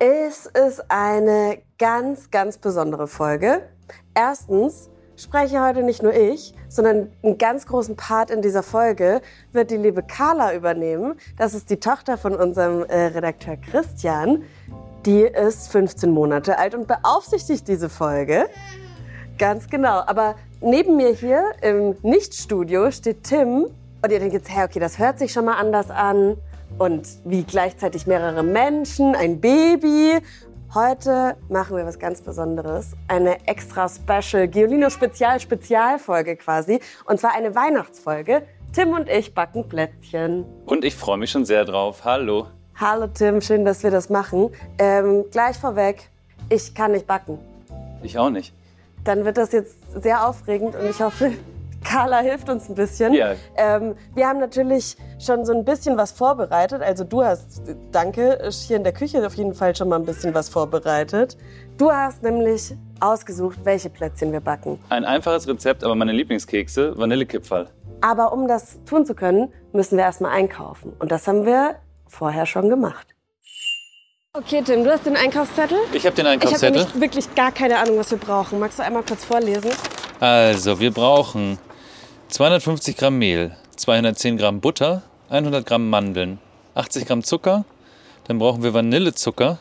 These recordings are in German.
Es ist eine ganz, ganz besondere Folge. Erstens spreche heute nicht nur ich, sondern einen ganz großen Part in dieser Folge wird die liebe Carla übernehmen. Das ist die Tochter von unserem äh, Redakteur Christian. Die ist 15 Monate alt und beaufsichtigt diese Folge. Ganz genau. Aber neben mir hier im Nichtstudio steht Tim. Und ihr denkt jetzt, hey, okay, das hört sich schon mal anders an. Und wie gleichzeitig mehrere Menschen, ein Baby. Heute machen wir was ganz Besonderes. Eine extra Special Giolino Spezial Spezialfolge quasi. Und zwar eine Weihnachtsfolge. Tim und ich backen Plätzchen. Und ich freue mich schon sehr drauf. Hallo. Hallo Tim, schön, dass wir das machen. Ähm, gleich vorweg, ich kann nicht backen. Ich auch nicht. Dann wird das jetzt sehr aufregend und ich hoffe, Carla hilft uns ein bisschen. Ja. Ähm, wir haben natürlich schon so ein bisschen was vorbereitet. Also du hast, danke, hier in der Küche auf jeden Fall schon mal ein bisschen was vorbereitet. Du hast nämlich ausgesucht, welche Plätzchen wir backen. Ein einfaches Rezept, aber meine Lieblingskekse, Vanillekipferl. Aber um das tun zu können, müssen wir erstmal einkaufen. Und das haben wir vorher schon gemacht. Okay, Tim, du hast den Einkaufszettel. Ich habe den Ich habe Einkaufszettel. wirklich gar keine Ahnung, was wir brauchen. Magst du einmal kurz vorlesen? Also, wir brauchen 250 Gramm Mehl, 210 Gramm Butter, 100 Gramm Mandeln, 80 Gramm Zucker, dann brauchen wir Vanillezucker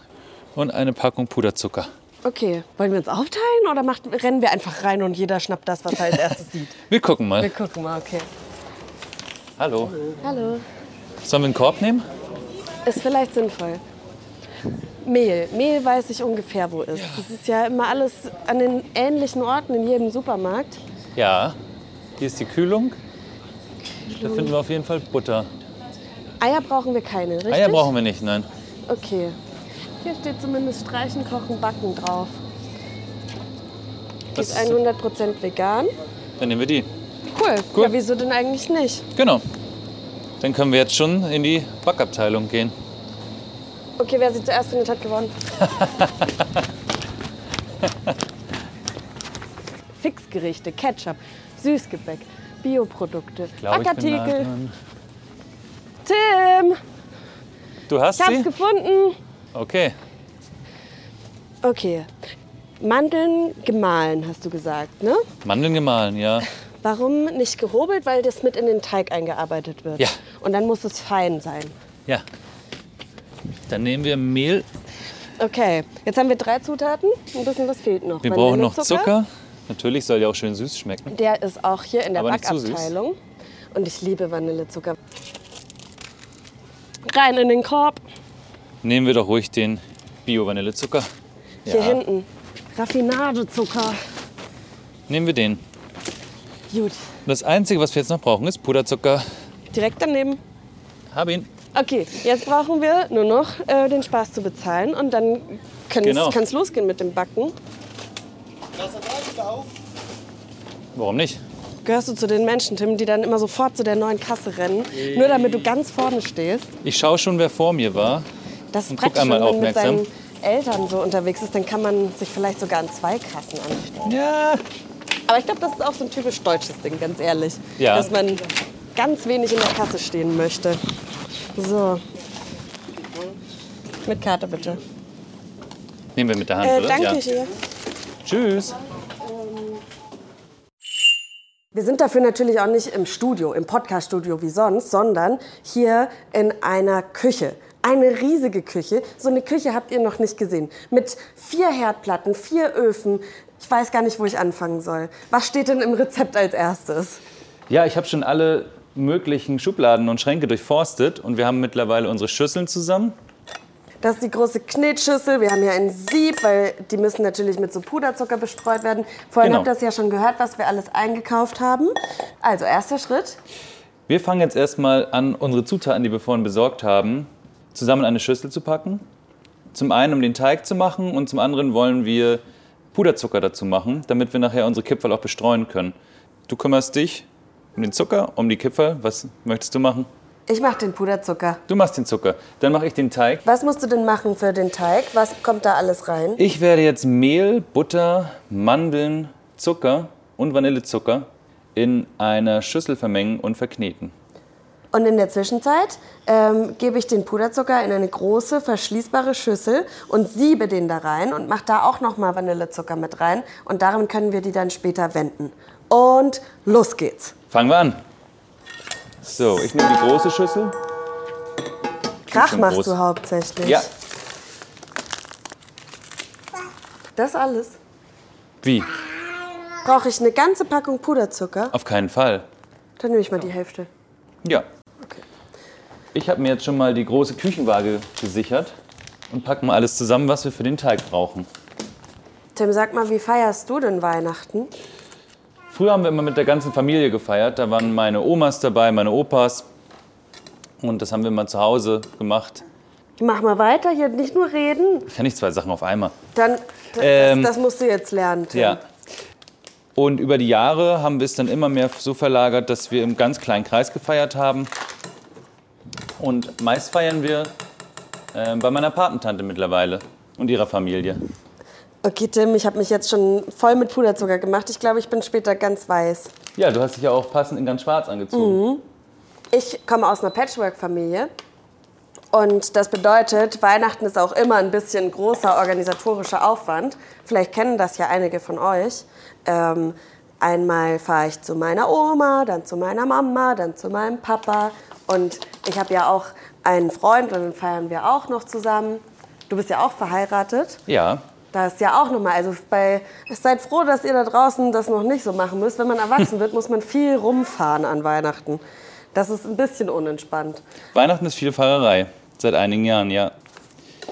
und eine Packung Puderzucker. Okay, wollen wir uns aufteilen oder macht, rennen wir einfach rein und jeder schnappt das, was er als erstes sieht? Wir gucken mal. Wir gucken mal, okay. Hallo. Hallo. Sollen wir einen Korb nehmen? Ist vielleicht sinnvoll. Mehl. Mehl weiß ich ungefähr, wo ist. Das ist ja immer alles an den ähnlichen Orten in jedem Supermarkt. Ja. Hier ist die Kühlung. Da finden wir auf jeden Fall Butter. Eier brauchen wir keine, richtig? Eier brauchen wir nicht, nein. Okay. Hier steht zumindest Streichen, Kochen, Backen drauf. Die Das ist ist- 100% vegan. Dann nehmen wir die. Cool. Cool. Ja, wieso denn eigentlich nicht? Genau. Dann können wir jetzt schon in die Backabteilung gehen. Okay, wer sie zuerst findet, hat gewonnen. Fixgerichte, Ketchup, Süßgebäck, Bioprodukte, ich dran. Tim, Du hast ich hab's sie? gefunden. Okay. Okay. Mandeln gemahlen, hast du gesagt, ne? Mandeln gemahlen, ja. Warum nicht gehobelt? Weil das mit in den Teig eingearbeitet wird. Ja. Und dann muss es fein sein. Ja. Dann nehmen wir Mehl. Okay, jetzt haben wir drei Zutaten. Ein bisschen was fehlt noch. Wir brauchen noch Vanillezucker. Zucker. Natürlich soll ja auch schön süß schmecken. Der ist auch hier in der Aber. Backabteilung. Und ich liebe Vanillezucker. Rein in den Korb. Nehmen wir doch ruhig den Bio-Vanillezucker. Hier Ja. hinten. Raffinadezucker. Nehmen wir den. Gut. Das Einzige, was wir jetzt noch brauchen, ist Puderzucker. Direkt daneben. Hab ihn. Okay, jetzt brauchen wir nur noch äh, den Spaß zu bezahlen. Und dann kann Genau. es losgehen mit dem Backen. Warum nicht? Gehörst du zu den Menschen, Tim, die dann immer sofort zu der neuen Kasse rennen? Nur damit du ganz vorne stehst. Ich schaue schon, wer vor mir war. Das ist praktisch, einmal wenn man mit seinen Eltern so unterwegs ist, dann kann man sich vielleicht sogar an zwei Kassen anstellen. Ja. Aber ich glaube, das ist auch so ein typisch deutsches Ding, ganz ehrlich. Ja. Dass man ganz wenig in der Kasse stehen möchte. So. Mit Karte bitte. Nehmen wir mit der Hand, Äh, oder? danke ja. dir. Tschüss. Wir sind dafür natürlich auch nicht im Studio, im Podcast-Studio wie sonst, sondern hier in einer Küche. Eine riesige Küche. So eine Küche habt ihr noch nicht gesehen. Mit vier Herdplatten, vier Öfen. Ich weiß gar nicht, wo ich anfangen soll. Was steht denn im Rezept als erstes? Ja, ich habe schon alle möglichen Schubladen und Schränke durchforstet und wir haben mittlerweile unsere Schüsseln zusammen. Das ist die große Knetschüssel. Wir haben hier ein Sieb, weil die müssen natürlich mit so Puderzucker bestreut werden. Vorhin Genau. habt ihr das ja schon gehört, was wir alles eingekauft haben. Also, erster Schritt. Wir fangen jetzt erstmal an, unsere Zutaten, die wir vorhin besorgt haben, zusammen in eine Schüssel zu packen. Zum einen, um den Teig zu machen und zum anderen wollen wir Puderzucker dazu machen, damit wir nachher unsere Kipferl auch bestreuen können. Du kümmerst dich um den Zucker, um die Kipferl. Was möchtest du machen? Ich mache den Puderzucker. Du machst den Zucker. Dann mache ich den Teig. Was musst du denn machen für den Teig? Was kommt da alles rein? Ich werde jetzt Mehl, Butter, Mandeln, Zucker und Vanillezucker in einer Schüssel vermengen und verkneten. Und in der Zwischenzeit ähm, gebe ich den Puderzucker in eine große verschließbare Schüssel und siebe den da rein und mache da auch nochmal Vanillezucker mit rein. Und darin können wir die dann später wenden. Und los geht's. Fangen wir an. So, ich nehme die große Schüssel. Krach machst groß. du hauptsächlich. Ja. Das alles. Wie? Brauche ich eine ganze Packung Puderzucker? Auf keinen Fall. Dann nehme ich mal die Hälfte. Ja. Okay. Ich habe mir jetzt schon mal die große Küchenwaage gesichert und packen mal alles zusammen, was wir für den Teig brauchen. Tim, sag mal, wie feierst du denn Weihnachten? Früher haben wir immer mit der ganzen Familie gefeiert. Da waren meine Omas dabei, meine Opas. Und das haben wir mal zu Hause gemacht. Mach mal weiter, hier nicht nur reden. Ich kann nicht zwei Sachen auf einmal. Dann, das, Ähm, das musst du jetzt lernen, Tim. Ja. Und über die Jahre haben wir es dann immer mehr so verlagert, dass wir im ganz kleinen Kreis gefeiert haben. Und meist feiern wir äh, bei meiner Patentante mittlerweile und ihrer Familie. Okay, Tim, ich habe mich jetzt schon voll mit Puderzucker gemacht. Ich glaube, ich bin später ganz weiß. Ja, du hast dich ja auch passend in ganz schwarz angezogen. Ich komme aus einer Patchwork-Familie. Und das bedeutet, Weihnachten ist auch immer ein bisschen großer organisatorischer Aufwand. Vielleicht kennen das ja einige von euch. Ähm, einmal fahre ich zu meiner Oma, dann zu meiner Mama, dann zu meinem Papa. Und ich habe ja auch einen Freund und dann feiern wir auch noch zusammen. Du bist ja auch verheiratet. Ja, Da ist ja auch nochmal, also bei, seid froh, dass ihr da draußen das noch nicht so machen müsst. Wenn man erwachsen wird, muss man viel rumfahren an Weihnachten. Das ist ein bisschen unentspannt. Weihnachten ist viel Fahrerei. Seit einigen Jahren, ja.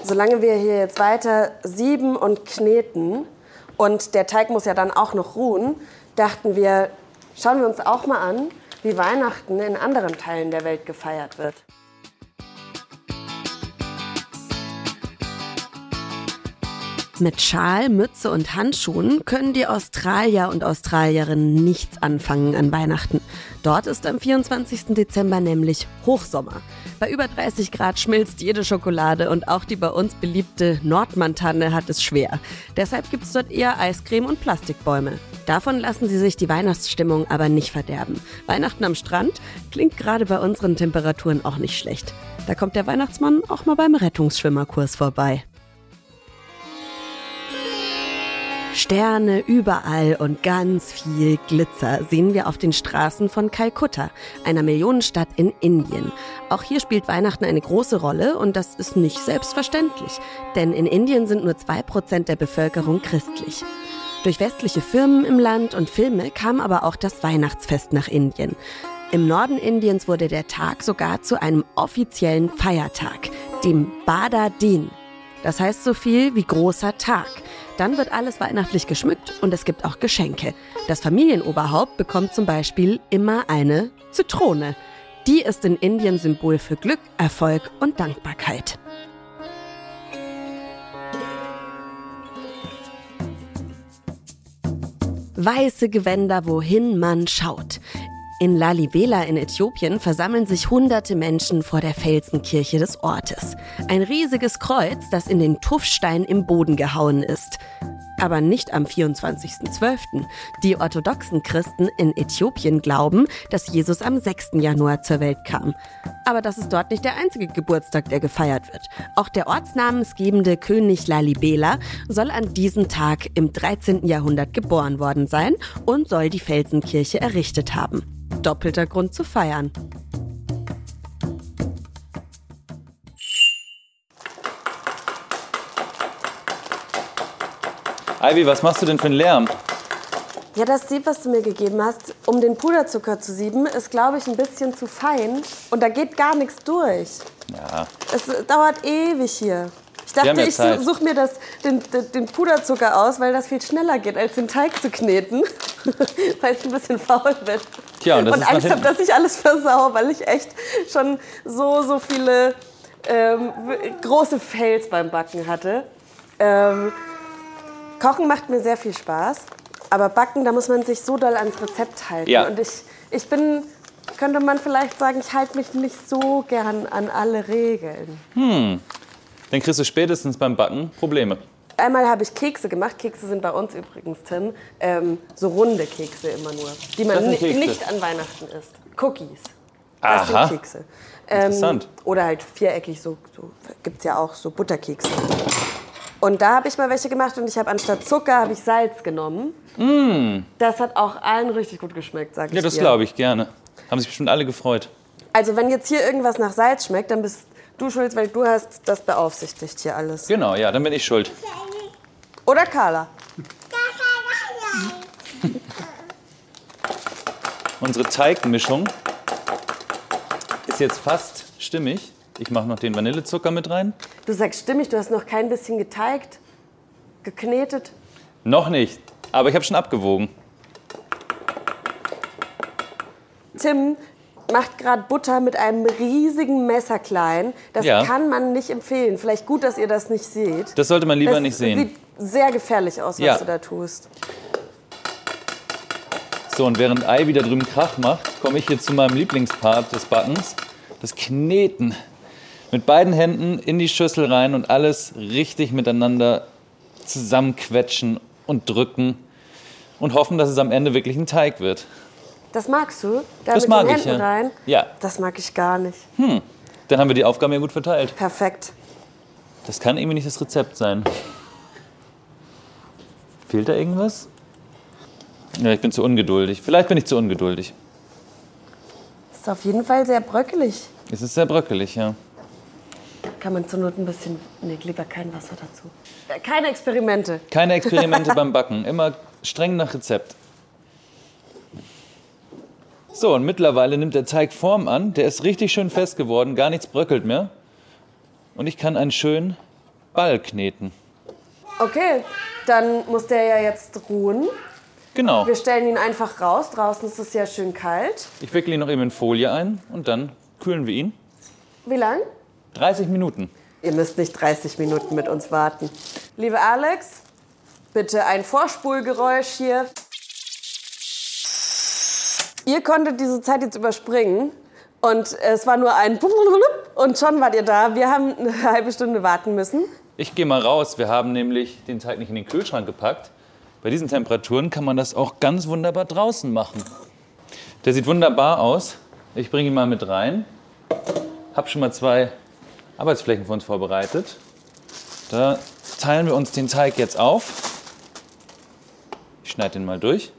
Solange wir hier jetzt weiter sieben und kneten und der Teig muss ja dann auch noch ruhen, dachten wir, schauen wir uns auch mal an, wie Weihnachten in anderen Teilen der Welt gefeiert wird. Mit Schal, Mütze und Handschuhen können die Australier und Australierinnen nichts anfangen an Weihnachten. Dort ist am 24. Dezember nämlich Hochsommer. Bei über 30 Grad schmilzt jede Schokolade und auch die bei uns beliebte Nordmantanne hat es schwer. Deshalb gibt es dort eher Eiscreme und Plastikbäume. Davon lassen sie sich die Weihnachtsstimmung aber nicht verderben. Weihnachten am Strand klingt gerade bei unseren Temperaturen auch nicht schlecht. Da kommt der Weihnachtsmann auch mal beim Rettungsschwimmerkurs vorbei. Sterne überall und ganz viel Glitzer sehen wir auf den Straßen von Kalkutta, einer Millionenstadt in Indien. Auch hier spielt Weihnachten eine große Rolle und das ist nicht selbstverständlich, denn in Indien sind nur zwei Prozent der Bevölkerung christlich. Durch westliche Firmen im Land und Filme kam aber auch das Weihnachtsfest nach Indien. Im Norden Indiens wurde der Tag sogar zu einem offiziellen Feiertag, dem Bada Din. Das heißt so viel wie großer Tag. Dann wird alles weihnachtlich geschmückt und es gibt auch Geschenke. Das Familienoberhaupt bekommt zum Beispiel immer eine Zitrone. Die ist in Indien Symbol für Glück, Erfolg und Dankbarkeit. Weiße Gewänder, wohin man schaut. In Lalibela in Äthiopien versammeln sich hunderte Menschen vor der Felsenkirche des Ortes. Ein riesiges Kreuz, das in den Tuffstein im Boden gehauen ist. Aber nicht am 24.12. Die orthodoxen Christen in Äthiopien glauben, dass Jesus am 6. Januar zur Welt kam. Aber das ist dort nicht der einzige Geburtstag, der gefeiert wird. Auch der ortsnamensgebende König Lalibela soll an diesem Tag im 13. Jahrhundert geboren worden sein und soll die Felsenkirche errichtet haben. Doppelter Grund zu feiern. Ivy, was machst du denn für einen Lärm? Ja, das Sieb, was du mir gegeben hast, um den Puderzucker zu sieben, ist, glaube ich, ein bisschen zu fein. Und da geht gar nichts durch. Ja, Es dauert ewig hier. Ich dachte, ja ich suche mir das, den, den Puderzucker aus, weil das viel schneller geht, als den Teig zu kneten. weil ich ein bisschen faul bin. Tja, und nach Angst habe, dass ich alles versau, weil ich echt schon so, so viele ähm, große Fails beim Backen hatte. Ähm, Kochen macht mir sehr viel Spaß, aber Backen, da muss man sich so doll ans Rezept halten. Ja. Und ich, ich bin, könnte man vielleicht sagen, ich halte mich nicht so gern an alle Regeln. Dann kriegst du spätestens beim Backen Probleme. Einmal habe ich Kekse gemacht. Kekse sind bei uns übrigens, Tim, ähm, so runde Kekse immer nur, die man nicht an Weihnachten isst. Cookies. Das Aha. sind Kekse. Ähm, Interessant. Oder halt viereckig, so, so gibt es ja auch so Butterkekse. Und da habe ich mal welche gemacht und ich habe anstatt Zucker habe ich Salz genommen. Das hat auch allen richtig gut geschmeckt, sag ich Mm. Ja, das glaube ich gerne. Haben sich bestimmt alle gefreut. Also wenn jetzt hier irgendwas nach Salz schmeckt, dann bist du schuld, weil du hast das beaufsichtigt hier alles. Genau, ja, dann bin ich schuld. Oder Carla. Unsere Teigmischung ist jetzt fast stimmig. Ich mache noch den Vanillezucker mit rein. Du sagst stimmig, du hast noch kein bisschen geteigt, geknetet. Noch nicht, aber ich habe schon abgewogen. Tim macht gerade Butter mit einem riesigen Messer klein. Das Ja. kann man nicht empfehlen. Vielleicht gut, dass ihr das nicht seht. Das sollte man lieber das nicht sehen. sieht sehr gefährlich aus, was Ja. du da tust. So, und während Ivy da drüben Krach macht, komme ich jetzt zu meinem Lieblingspart des Backens, das Kneten. Mit beiden Händen in die Schüssel rein und alles richtig miteinander zusammenquetschen und drücken und hoffen, dass es am Ende wirklich ein Teig wird. Das magst du? Da Das mit mag den ich, Händen ja. rein? Ja. Das mag ich gar nicht. Dann haben wir die Aufgaben ja gut verteilt. Perfekt. Das kann irgendwie nicht das Rezept sein. Fehlt da irgendwas? Ja, ich bin zu ungeduldig. Vielleicht bin ich zu ungeduldig. Ist auf jeden Fall sehr bröckelig. Es ist sehr bröckelig, ja. Kann man zur Not ein bisschen. Nee, lieber kein Wasser dazu. Äh, Keine Experimente. Keine Experimente beim Backen, immer streng nach Rezept. So, und mittlerweile nimmt der Teig Form an. Der ist richtig schön fest geworden, gar nichts bröckelt mehr. Und ich kann einen schönen Ball kneten. Okay, dann muss der ja jetzt ruhen. Genau. Wir stellen ihn einfach raus. Draußen ist es ja schön kalt. Ich wickle ihn noch eben in Folie ein und dann kühlen wir ihn. Wie lang? 30 Minuten. Ihr müsst nicht 30 Minuten mit uns warten. Liebe Alex, bitte ein Vorspulgeräusch hier. Ihr konntet diese Zeit jetzt überspringen und es war nur ein und schon wart ihr da. Wir haben eine halbe Stunde warten müssen. Ich gehe mal raus. Wir haben nämlich den Teig nicht in den Kühlschrank gepackt. Bei diesen Temperaturen kann man das auch ganz wunderbar draußen machen. Der sieht wunderbar aus. Ich bringe ihn mal mit rein. Hab schon mal zwei Arbeitsflächen für uns vorbereitet. Da teilen wir uns den Teig jetzt auf. Ich schneide den mal durch.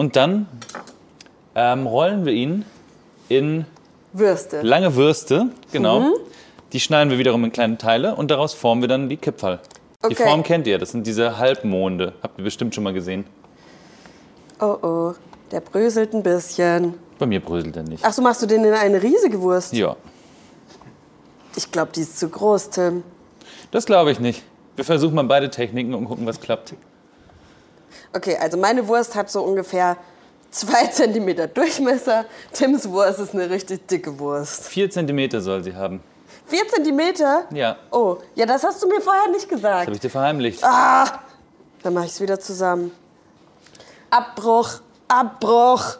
Und dann ähm, rollen wir ihn in Würste. lange Würste, genau. Die schneiden wir wiederum in kleine Teile und daraus formen wir dann die Kipferl. Die Okay. Form kennt ihr, das sind diese Halbmonde. Habt ihr bestimmt schon mal gesehen. Oh oh, der bröselt ein bisschen. Bei mir bröselt er nicht. Ach so, machst du den in eine riesige Wurst? Ja, Ich glaube, die ist zu groß, Tim. das glaube ich nicht. Wir versuchen mal beide Techniken und gucken, was klappt. Okay, also meine Wurst hat so ungefähr zwei Zentimeter Durchmesser. Tims Wurst ist eine richtig dicke Wurst. Vier Zentimeter soll sie haben. Vier Zentimeter? Ja, Oh, ja, das hast du mir vorher nicht das gesagt. habe ich dir verheimlicht. Dann mache ich es wieder zusammen. Abbruch, Abbruch.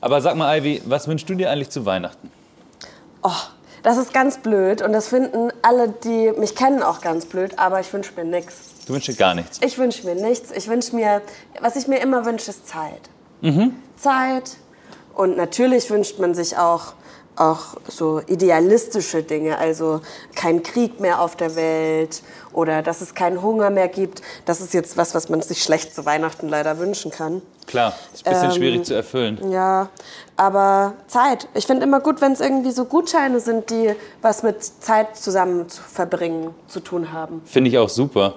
Aber sag mal, Ivy, was wünschst du dir eigentlich zu Weihnachten? Oh, das ist ganz blöd und das finden alle, die mich kennen, auch ganz blöd, aber ich wünsche mir nichts. Du wünschst dir gar nichts. Ich wünsche mir nichts. Ich wünsche mir, was ich mir immer wünsche, ist Zeit. Zeit. Und natürlich wünscht man sich auch, auch so idealistische Dinge, also kein Krieg mehr auf der Welt oder dass es keinen Hunger mehr gibt. Das ist jetzt was, was man sich schlecht zu Weihnachten leider wünschen kann. Klar, ist ein bisschen Ähm, schwierig zu erfüllen. Ja, aber Zeit. Ich finde immer gut, wenn es irgendwie so Gutscheine sind, die was mit Zeit zusammen zu verbringen zu tun haben. Finde ich auch super.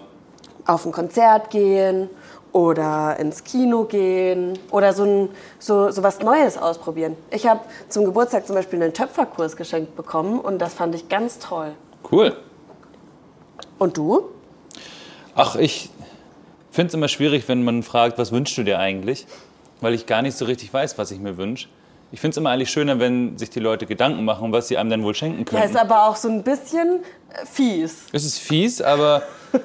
Auf ein Konzert gehen oder ins Kino gehen oder so, ein, so, so was Neues ausprobieren. Ich habe zum Geburtstag zum Beispiel einen Töpferkurs geschenkt bekommen und das fand ich ganz toll. Cool. Und du? Ach, ich finde es immer schwierig, wenn man fragt, was wünschst du dir eigentlich? Weil ich gar nicht so richtig weiß, was ich mir wünsche. Ich finde es immer eigentlich schöner, wenn sich die Leute Gedanken machen, was sie einem dann wohl schenken Ja, können. ist aber auch so ein bisschen äh, fies. es ist fies, aber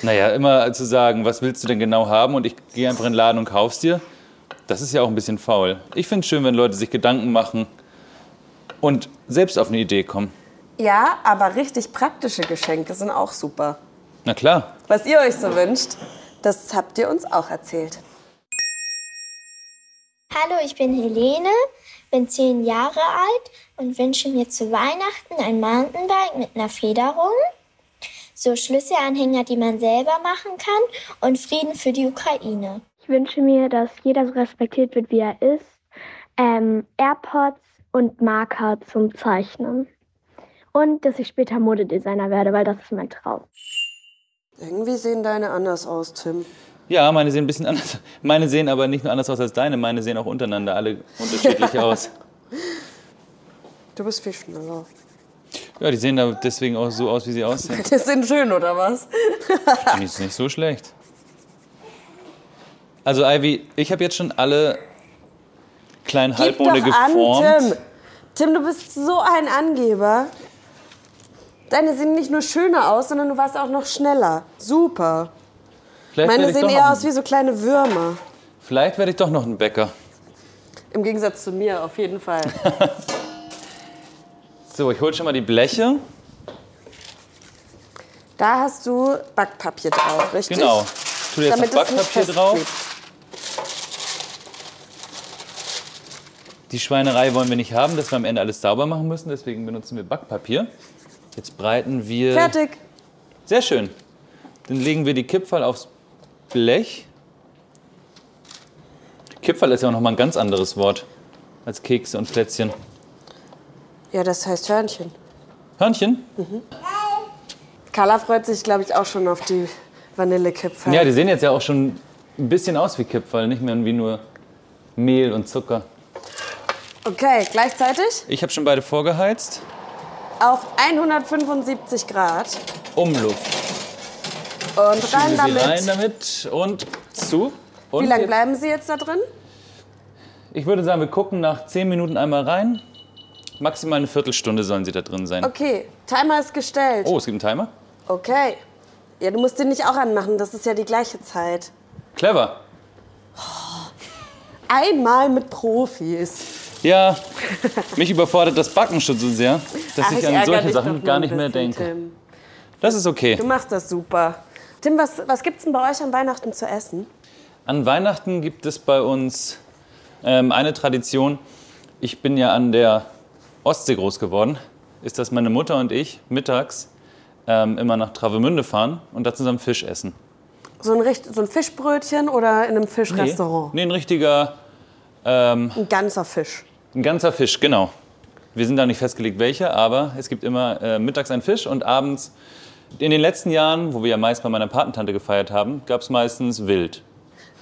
naja, immer zu sagen, was willst du denn genau haben und ich gehe einfach in den Laden und kauf's dir, das ist ja auch ein bisschen faul. Ich finde es schön, wenn Leute sich Gedanken machen und selbst auf eine Idee kommen. Ja, aber richtig praktische Geschenke sind auch super. Na klar. Was ihr euch so wünscht, das habt ihr uns auch erzählt. Hallo, ich bin Helene, bin zehn Jahre alt und wünsche mir zu Weihnachten ein Mountainbike mit einer Federung, so Schlüsselanhänger, die man selber machen kann und Frieden für die Ukraine. Ich wünsche mir, dass jeder so respektiert wird, wie er ist. Ähm, AirPods und Marker zum Zeichnen. Und dass ich später Modedesigner werde, weil das ist mein Traum. Irgendwie sehen deine anders aus, Tim. Ja, meine sehen ein bisschen anders. Meine sehen aber nicht nur anders aus als deine, meine sehen auch untereinander alle unterschiedlich aus. Du bist viel schneller. Ja, die sehen da deswegen auch so aus, wie sie aussehen. Die sind schön, oder was? Finde ich nicht so schlecht. Also Ivy, ich habe jetzt schon alle kleinen Gib Halbmonde doch an, geformt. Tim. Tim, du bist so ein Angeber. Deine sehen nicht nur schöner aus, sondern du warst auch noch schneller. Super. Vielleicht Meine sehen eher aus wie so kleine Würmer. Vielleicht werde ich doch noch ein Bäcker. Im Gegensatz zu mir, auf jeden Fall. So, ich hole schon mal die Bleche. Da hast du Backpapier drauf, richtig? Genau. Tu jetzt Damit noch Backpapier drauf. Die Schweinerei wollen wir nicht haben, dass wir am Ende alles sauber machen müssen. Deswegen benutzen wir Backpapier. Jetzt breiten wir. Fertig. Sehr schön. Dann legen wir die Kipferl aufs Blech. Kipferl ist ja auch noch mal ein ganz anderes Wort als Kekse und Plätzchen. Ja, das heißt Hörnchen. Hörnchen? Carla freut sich, glaube ich, auch schon auf die Vanillekipferl. Ja, die sehen jetzt ja auch schon ein bisschen aus wie Kipferl, nicht mehr wie nur Mehl und Zucker. Okay, gleichzeitig Ich habe schon beide vorgeheizt. auf 175 Grad. Umluft. Und rein damit. rein damit und zu. Und Wie lange bleiben sie jetzt da drin? Ich würde sagen, wir gucken nach 10 Minuten einmal rein. Maximal eine Viertelstunde sollen sie da drin sein. Okay, Timer ist gestellt. Oh, es gibt einen Timer? Okay. Ja, du musst den nicht auch anmachen, das ist ja die gleiche Zeit. Clever. Einmal mit Profis. Ja, mich überfordert das Backen schon so sehr, dass Ach, ich an ärgere solche dich Sachen gar nicht mehr bisschen, denke. Tim. Das ist okay. Du machst das super. Tim, was, was gibt's denn bei euch an Weihnachten zu essen? An Weihnachten gibt es bei uns ähm, eine Tradition. Ich bin ja an der Ostsee groß geworden. Ist, dass meine Mutter und ich mittags ähm, immer nach Travemünde fahren und da zusammen Fisch essen. So ein, so ein Fischbrötchen oder in einem Fischrestaurant? Nee, ein richtiger, ähm, Ein ganzer Fisch. ein ganzer Fisch, genau. Wir sind da nicht festgelegt, welcher, aber es gibt immer äh, mittags einen Fisch und abends. In den letzten Jahren, wo wir ja meist bei meiner Patentante gefeiert haben, gab es meistens Wild.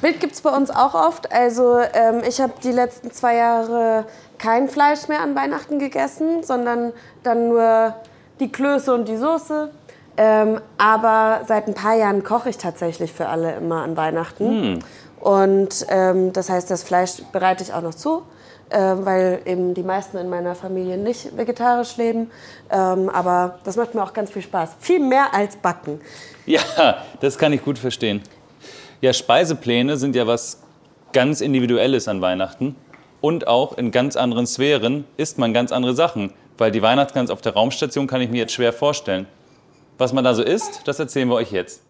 Wild gibt's bei uns auch oft. Also ähm, ich habe die letzten zwei Jahre kein Fleisch mehr an Weihnachten gegessen, sondern dann nur die Klöße und die Soße. Ähm, aber seit ein paar Jahren koche ich tatsächlich für alle immer an Weihnachten. Und ähm, das heißt, das Fleisch bereite ich auch noch zu, ähm, weil eben die meisten in meiner Familie nicht vegetarisch leben. Ähm, aber das macht mir auch ganz viel Spaß. Viel mehr als Backen. Ja, das kann ich gut verstehen. Ja, Speisepläne sind ja was ganz Individuelles an Weihnachten. Und auch in ganz anderen Sphären isst man ganz andere Sachen. Weil die Weihnachtsgans auf der Raumstation kann ich mir jetzt schwer vorstellen. Was man da so isst, das erzählen wir euch jetzt.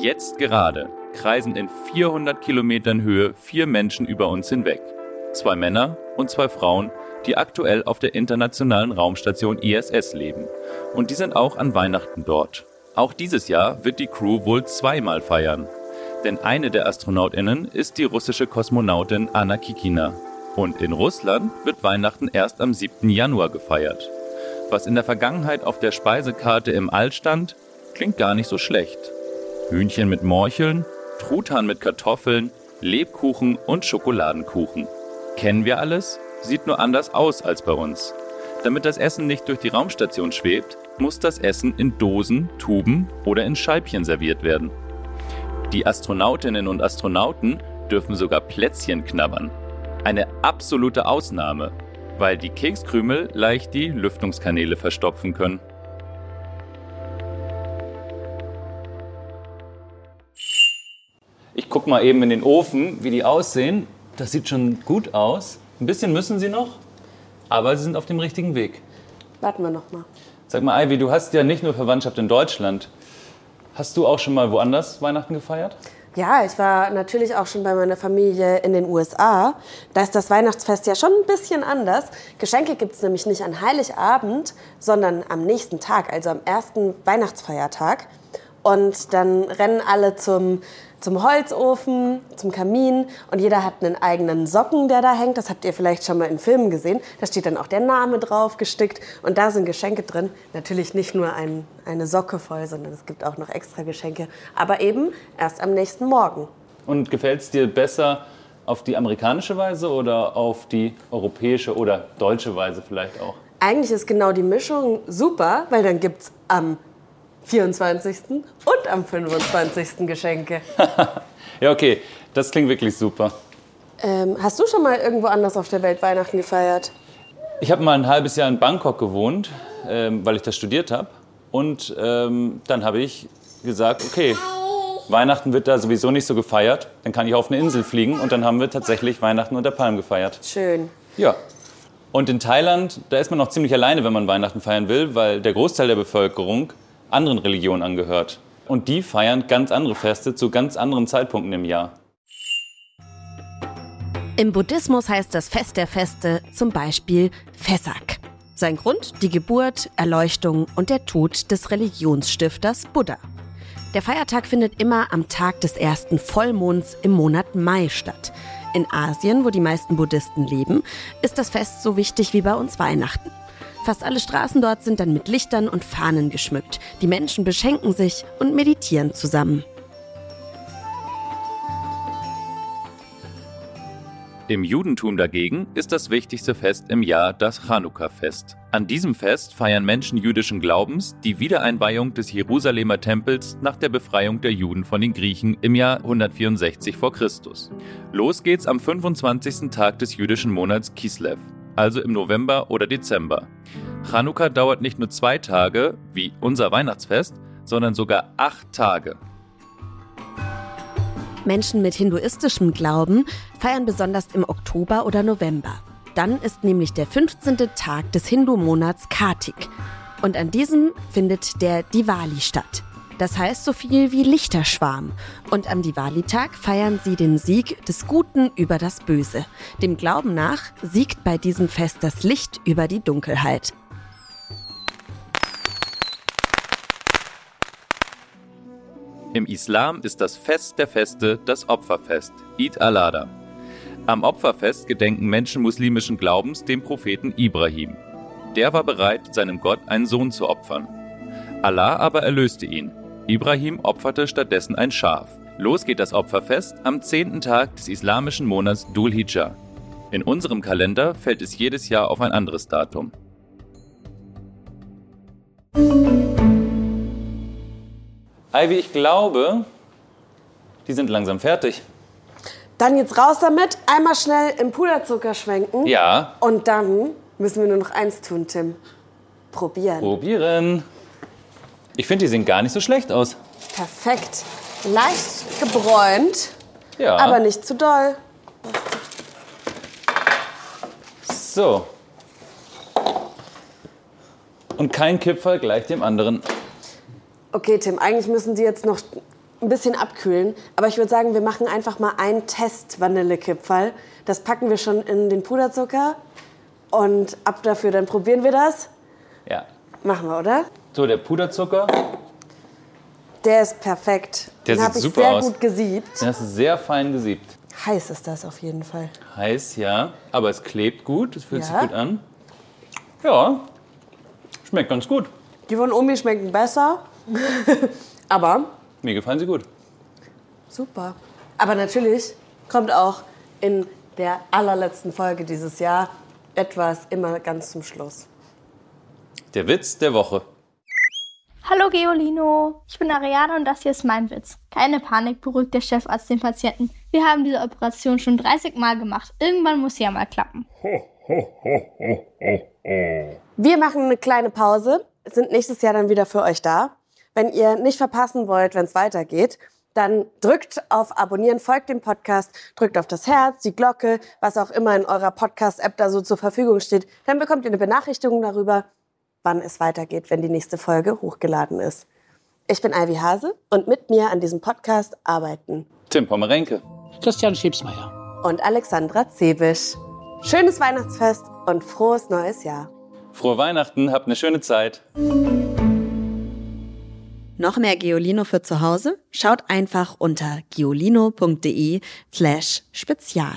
Jetzt gerade kreisen in 400 Kilometern Höhe vier Menschen über uns hinweg. Zwei Männer und zwei Frauen, die aktuell auf der internationalen Raumstation ISS leben. Und die sind auch an Weihnachten dort. Auch dieses Jahr wird die Crew wohl zweimal feiern. Denn eine der Astronautinnen ist die russische Kosmonautin Anna Kikina. Und in Russland wird Weihnachten erst am 7. Januar gefeiert. Was in der Vergangenheit auf der Speisekarte im All stand, klingt gar nicht so schlecht. Hühnchen mit Morcheln, Truthahn mit Kartoffeln, Lebkuchen und Schokoladenkuchen. Kennen wir alles? Sieht nur anders aus als bei uns. Damit das Essen nicht durch die Raumstation schwebt, muss das Essen in Dosen, Tuben oder in Scheibchen serviert werden. Die Astronautinnen und Astronauten dürfen sogar Plätzchen knabbern. Eine absolute Ausnahme, weil die Kekskrümel leicht die Lüftungskanäle verstopfen können. Ich guck mal eben in den Ofen, wie die aussehen. Das sieht schon gut aus. Ein bisschen müssen sie noch, aber sie sind auf dem richtigen Weg. Warten wir noch mal. Sag mal, Ivy, du hast ja nicht nur Verwandtschaft in Deutschland. Hast du auch schon mal woanders Weihnachten gefeiert? Ja, ich war natürlich auch schon bei meiner Familie in den USA. Da ist das Weihnachtsfest ja schon ein bisschen anders. Geschenke gibt es nämlich nicht an Heiligabend, sondern am nächsten Tag, also am ersten Weihnachtsfeiertag. Und dann rennen alle zum zum Holzofen, zum Kamin und jeder hat einen eigenen Socken, der da hängt. Das habt ihr vielleicht schon mal in Filmen gesehen. Da steht dann auch der Name drauf gestickt und da sind Geschenke drin. Natürlich nicht nur ein, eine Socke voll, sondern es gibt auch noch extra Geschenke. Aber eben erst am nächsten Morgen. Und gefällt es dir besser auf die amerikanische Weise oder auf die europäische oder deutsche Weise vielleicht auch? Eigentlich ist genau die Mischung super, weil dann gibt es am 24. und am 25. Geschenke. ja, okay, das klingt wirklich super. Ähm, hast du schon mal irgendwo anders auf der Welt Weihnachten gefeiert? Ich habe mal ein halbes Jahr in Bangkok gewohnt, ähm, weil ich da studiert habe. Und ähm, dann habe ich gesagt, okay, Weihnachten wird da sowieso nicht so gefeiert. Dann kann ich auf eine Insel fliegen und dann haben wir tatsächlich Weihnachten unter Palmen gefeiert. Schön. Ja. Und in Thailand, da ist man noch ziemlich alleine, wenn man Weihnachten feiern will, weil der Großteil der Bevölkerung anderen Religionen angehört. Und die feiern ganz andere Feste zu ganz anderen Zeitpunkten im Jahr. Im Buddhismus heißt das Fest der Feste zum Beispiel Vesak. Sein Grund die Geburt, Erleuchtung und der Tod des Religionsstifters Buddha. Der Feiertag findet immer am Tag des ersten Vollmonds im Monat Mai statt. In Asien, wo die meisten Buddhisten leben, ist das Fest so wichtig wie bei uns Weihnachten. Fast alle Straßen dort sind dann mit Lichtern und Fahnen geschmückt. Die Menschen beschenken sich und meditieren zusammen. Im Judentum dagegen ist das wichtigste Fest im Jahr das Chanukka-Fest. An diesem Fest feiern Menschen jüdischen Glaubens die Wiedereinweihung des Jerusalemer Tempels nach der Befreiung der Juden von den Griechen im Jahr 164 v. Chr. Los geht's am 25. Tag des jüdischen Monats Kislev also im November oder Dezember. Chanukka dauert nicht nur zwei Tage, wie unser Weihnachtsfest, sondern sogar acht Tage. Menschen mit hinduistischem Glauben feiern besonders im Oktober oder November. Dann ist nämlich der 15. Tag des Hindu-Monats Kartik. Und an diesem findet der Diwali statt. Das heißt so viel wie Lichterschwarm. Und am Diwali-Tag feiern sie den Sieg des Guten über das Böse. Dem Glauben nach siegt bei diesem Fest das Licht über die Dunkelheit. Im Islam ist das Fest der Feste das Opferfest, Eid al-Adha. Am Opferfest gedenken Menschen muslimischen Glaubens dem Propheten Ibrahim. Der war bereit, seinem Gott einen Sohn zu opfern. Allah aber erlöste ihn Ibrahim opferte stattdessen ein Schaf. Los geht das Opferfest am 10. Tag des islamischen Monats Dhul Hijjah. In unserem Kalender fällt es jedes Jahr auf ein anderes Datum. Ivy, ich glaube, die sind langsam fertig. Dann jetzt raus damit, einmal schnell im Puderzucker schwenken. Ja. Und dann müssen wir nur noch eins tun, Tim. Probieren. Probieren. Ich finde, die sehen gar nicht so schlecht aus. Perfekt. Leicht gebräunt, ja. aber nicht zu doll. So. Und kein Kipferl gleich dem anderen. Okay, Tim, eigentlich müssen die jetzt noch ein bisschen abkühlen. Aber ich würde sagen, wir machen einfach mal einen Test Vanillekipferl. Das packen wir schon in den Puderzucker. Und ab dafür, dann probieren wir das. Ja. Machen wir, oder? So, der Puderzucker. Der ist perfekt. Der Den sieht ich sehr aus. gut gesiebt. Der ist sehr fein gesiebt. Heiß ist das auf jeden Fall. Heiß, ja. Aber es klebt gut. Es fühlt Ja. sich gut an. Ja. Schmeckt ganz gut. Die von Omi schmecken besser. Aber Mir gefallen sie gut. super. Aber natürlich kommt auch in der allerletzten Folge dieses Jahr etwas immer ganz zum Schluss. Der Witz der Woche. Hallo Geolino, ich bin Ariane und das hier ist mein Witz. Keine Panik, beruhigt der Chefarzt den Patienten. Wir haben diese Operation schon 30 Mal gemacht. Irgendwann muss sie ja mal klappen. Wir machen eine kleine Pause, sind nächstes Jahr dann wieder für euch da. Wenn ihr nicht verpassen wollt, wenn es weitergeht, dann drückt auf Abonnieren, folgt dem Podcast, drückt auf das Herz, die Glocke, was auch immer in eurer Podcast-App da so zur Verfügung steht. Dann bekommt ihr eine Benachrichtigung darüber, wann es weitergeht, wenn die nächste Folge hochgeladen ist. Ich bin Ivy Hase und mit mir an diesem Podcast arbeiten Tim Pommerenke. Christian Schiebsmeier. und Alexandra Zebisch. Schönes Weihnachtsfest und frohes neues Jahr. Frohe Weihnachten, habt eine schöne Zeit. Noch mehr Geolino für zu Hause? Schaut einfach unter geolino.de slash spezial.